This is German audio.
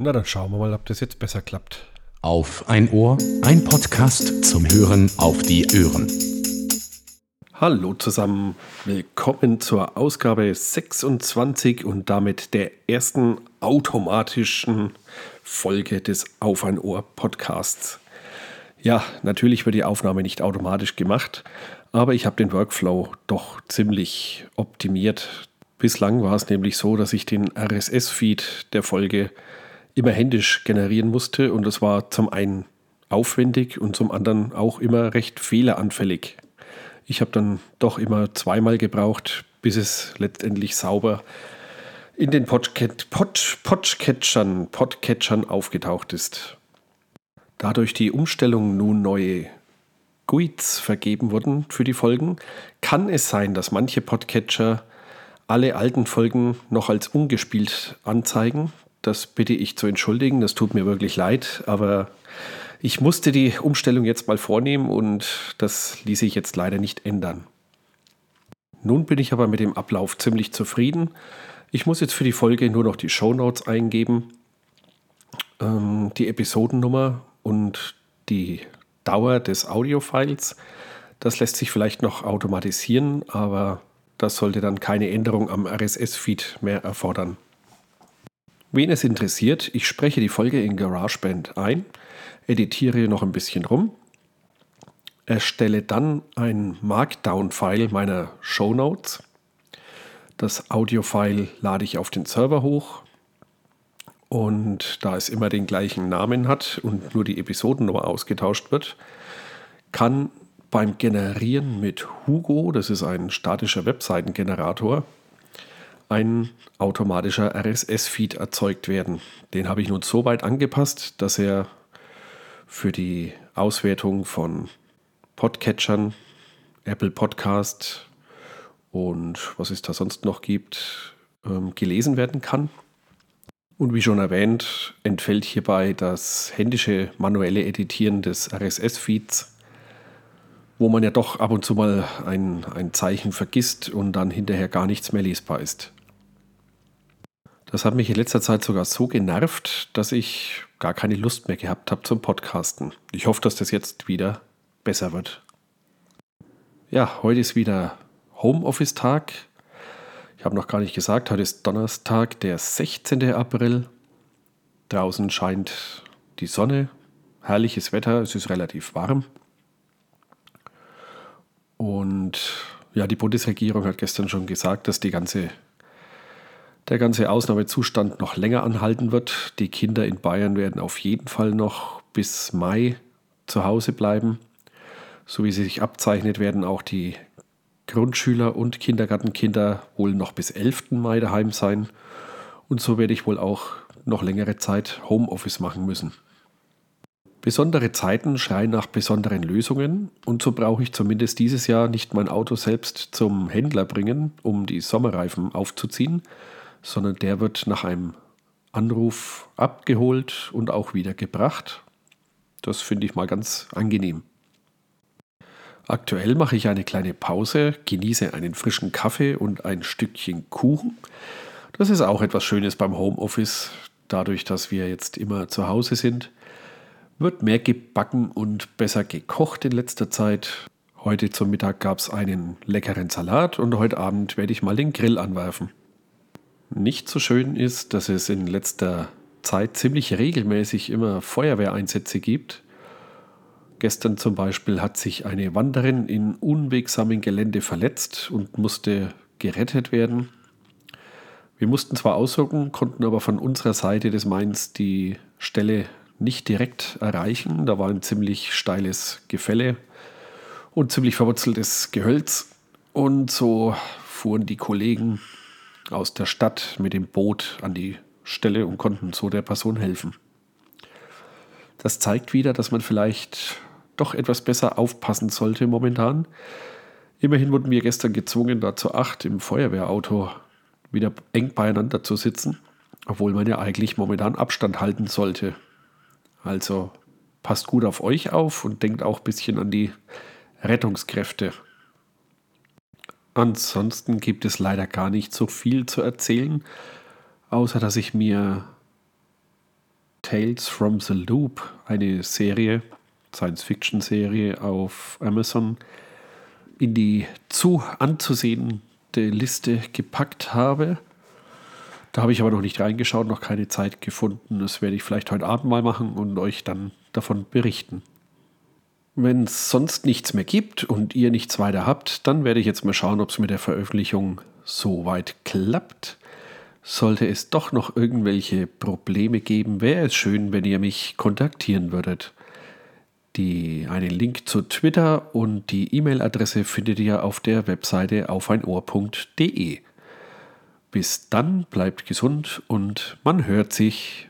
Na, dann schauen wir mal, ob das jetzt besser klappt. Auf ein Ohr, ein Podcast zum Hören auf die Ohren. Hallo zusammen, willkommen zur Ausgabe 26 und damit der ersten automatischen Folge des Auf ein Ohr Podcasts. Ja, natürlich wird die Aufnahme nicht automatisch gemacht, aber ich habe den Workflow doch ziemlich optimiert. Bislang war es nämlich so, dass ich den RSS-Feed der Folge immer händisch generieren musste und das war zum einen aufwendig und zum anderen auch immer recht fehleranfällig. Ich habe dann doch immer zweimal gebraucht, bis es letztendlich sauber in den Podcatchern Pod, Podcatchern aufgetaucht ist. Dadurch die Umstellung nun neue GUIDs vergeben wurden für die Folgen, kann es sein, dass manche Podcatcher alle alten Folgen noch als ungespielt anzeigen. Das bitte ich zu entschuldigen, das tut mir wirklich leid, aber ich musste die Umstellung jetzt mal vornehmen und das ließ sich jetzt leider nicht ändern. Nun bin ich aber mit dem Ablauf ziemlich zufrieden. Ich muss jetzt für die Folge nur noch die Show Notes eingeben, ähm, die Episodennummer und die Dauer des Audiofiles. Das lässt sich vielleicht noch automatisieren, aber das sollte dann keine Änderung am RSS-Feed mehr erfordern. Wen es interessiert, ich spreche die Folge in GarageBand ein, editiere noch ein bisschen rum, erstelle dann ein Markdown-File meiner Show Notes. Das Audio-File lade ich auf den Server hoch, und da es immer den gleichen Namen hat und nur die Episodennummer ausgetauscht wird, kann beim Generieren mit Hugo, das ist ein statischer Webseitengenerator, ein automatischer RSS-Feed erzeugt werden. Den habe ich nun so weit angepasst, dass er für die Auswertung von Podcatchern, Apple Podcast und was es da sonst noch gibt, ähm, gelesen werden kann. Und wie schon erwähnt, entfällt hierbei das händische manuelle Editieren des RSS-Feeds, wo man ja doch ab und zu mal ein, ein Zeichen vergisst und dann hinterher gar nichts mehr lesbar ist. Das hat mich in letzter Zeit sogar so genervt, dass ich gar keine Lust mehr gehabt habe zum Podcasten. Ich hoffe, dass das jetzt wieder besser wird. Ja, heute ist wieder Homeoffice-Tag. Ich habe noch gar nicht gesagt, heute ist Donnerstag, der 16. April. Draußen scheint die Sonne, herrliches Wetter, es ist relativ warm. Und ja, die Bundesregierung hat gestern schon gesagt, dass die ganze, der ganze Ausnahmezustand noch länger anhalten wird. Die Kinder in Bayern werden auf jeden Fall noch bis Mai zu Hause bleiben. So wie sie sich abzeichnet, werden auch die Grundschüler und Kindergartenkinder wohl noch bis 11. Mai daheim sein. Und so werde ich wohl auch noch längere Zeit Homeoffice machen müssen. Besondere Zeiten schreien nach besonderen Lösungen und so brauche ich zumindest dieses Jahr nicht mein Auto selbst zum Händler bringen, um die Sommerreifen aufzuziehen, sondern der wird nach einem Anruf abgeholt und auch wieder gebracht. Das finde ich mal ganz angenehm. Aktuell mache ich eine kleine Pause, genieße einen frischen Kaffee und ein Stückchen Kuchen. Das ist auch etwas Schönes beim Homeoffice. Dadurch, dass wir jetzt immer zu Hause sind, wird mehr gebacken und besser gekocht in letzter Zeit. Heute zum Mittag gab es einen leckeren Salat und heute Abend werde ich mal den Grill anwerfen. Nicht so schön ist, dass es in letzter Zeit ziemlich regelmäßig immer Feuerwehreinsätze gibt. Gestern zum Beispiel hat sich eine Wanderin in unwegsamem Gelände verletzt und musste gerettet werden. Wir mussten zwar ausrücken, konnten aber von unserer Seite des Mains die Stelle nicht direkt erreichen. Da war ein ziemlich steiles Gefälle und ziemlich verwurzeltes Gehölz. Und so fuhren die Kollegen aus der Stadt mit dem Boot an die Stelle und konnten so der Person helfen. Das zeigt wieder, dass man vielleicht doch etwas besser aufpassen sollte momentan. Immerhin wurden wir gestern gezwungen, da zu acht im Feuerwehrauto wieder eng beieinander zu sitzen, obwohl man ja eigentlich momentan Abstand halten sollte. Also passt gut auf euch auf und denkt auch ein bisschen an die Rettungskräfte. Ansonsten gibt es leider gar nicht so viel zu erzählen, außer dass ich mir Tales from the Loop, eine Serie, Science-Fiction-Serie auf Amazon, in die zu anzusehende Liste gepackt habe. Da habe ich aber noch nicht reingeschaut, noch keine Zeit gefunden. Das werde ich vielleicht heute Abend mal machen und euch dann davon berichten. Wenn es sonst nichts mehr gibt und ihr nichts weiter habt, dann werde ich jetzt mal schauen, ob es mit der Veröffentlichung soweit klappt. Sollte es doch noch irgendwelche Probleme geben, wäre es schön, wenn ihr mich kontaktieren würdet. Die, einen Link zu Twitter und die E-Mail-Adresse findet ihr auf der Webseite aufeinohr.de. Bis dann, bleibt gesund und man hört sich.